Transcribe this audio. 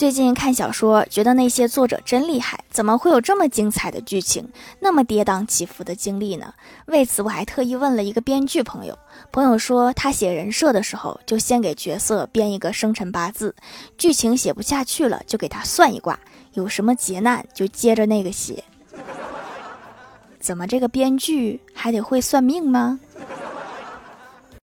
最近看小说觉得那些作者真厉害怎么会有这么精彩的剧情那么跌宕起伏的经历呢？为此我还特意问了一个编剧朋友朋友说他写人设的时候就先给角色编一个生辰八字剧情写不下去了就给他算一卦有什么劫难就接着那个写。怎么这个编剧还得会算命吗？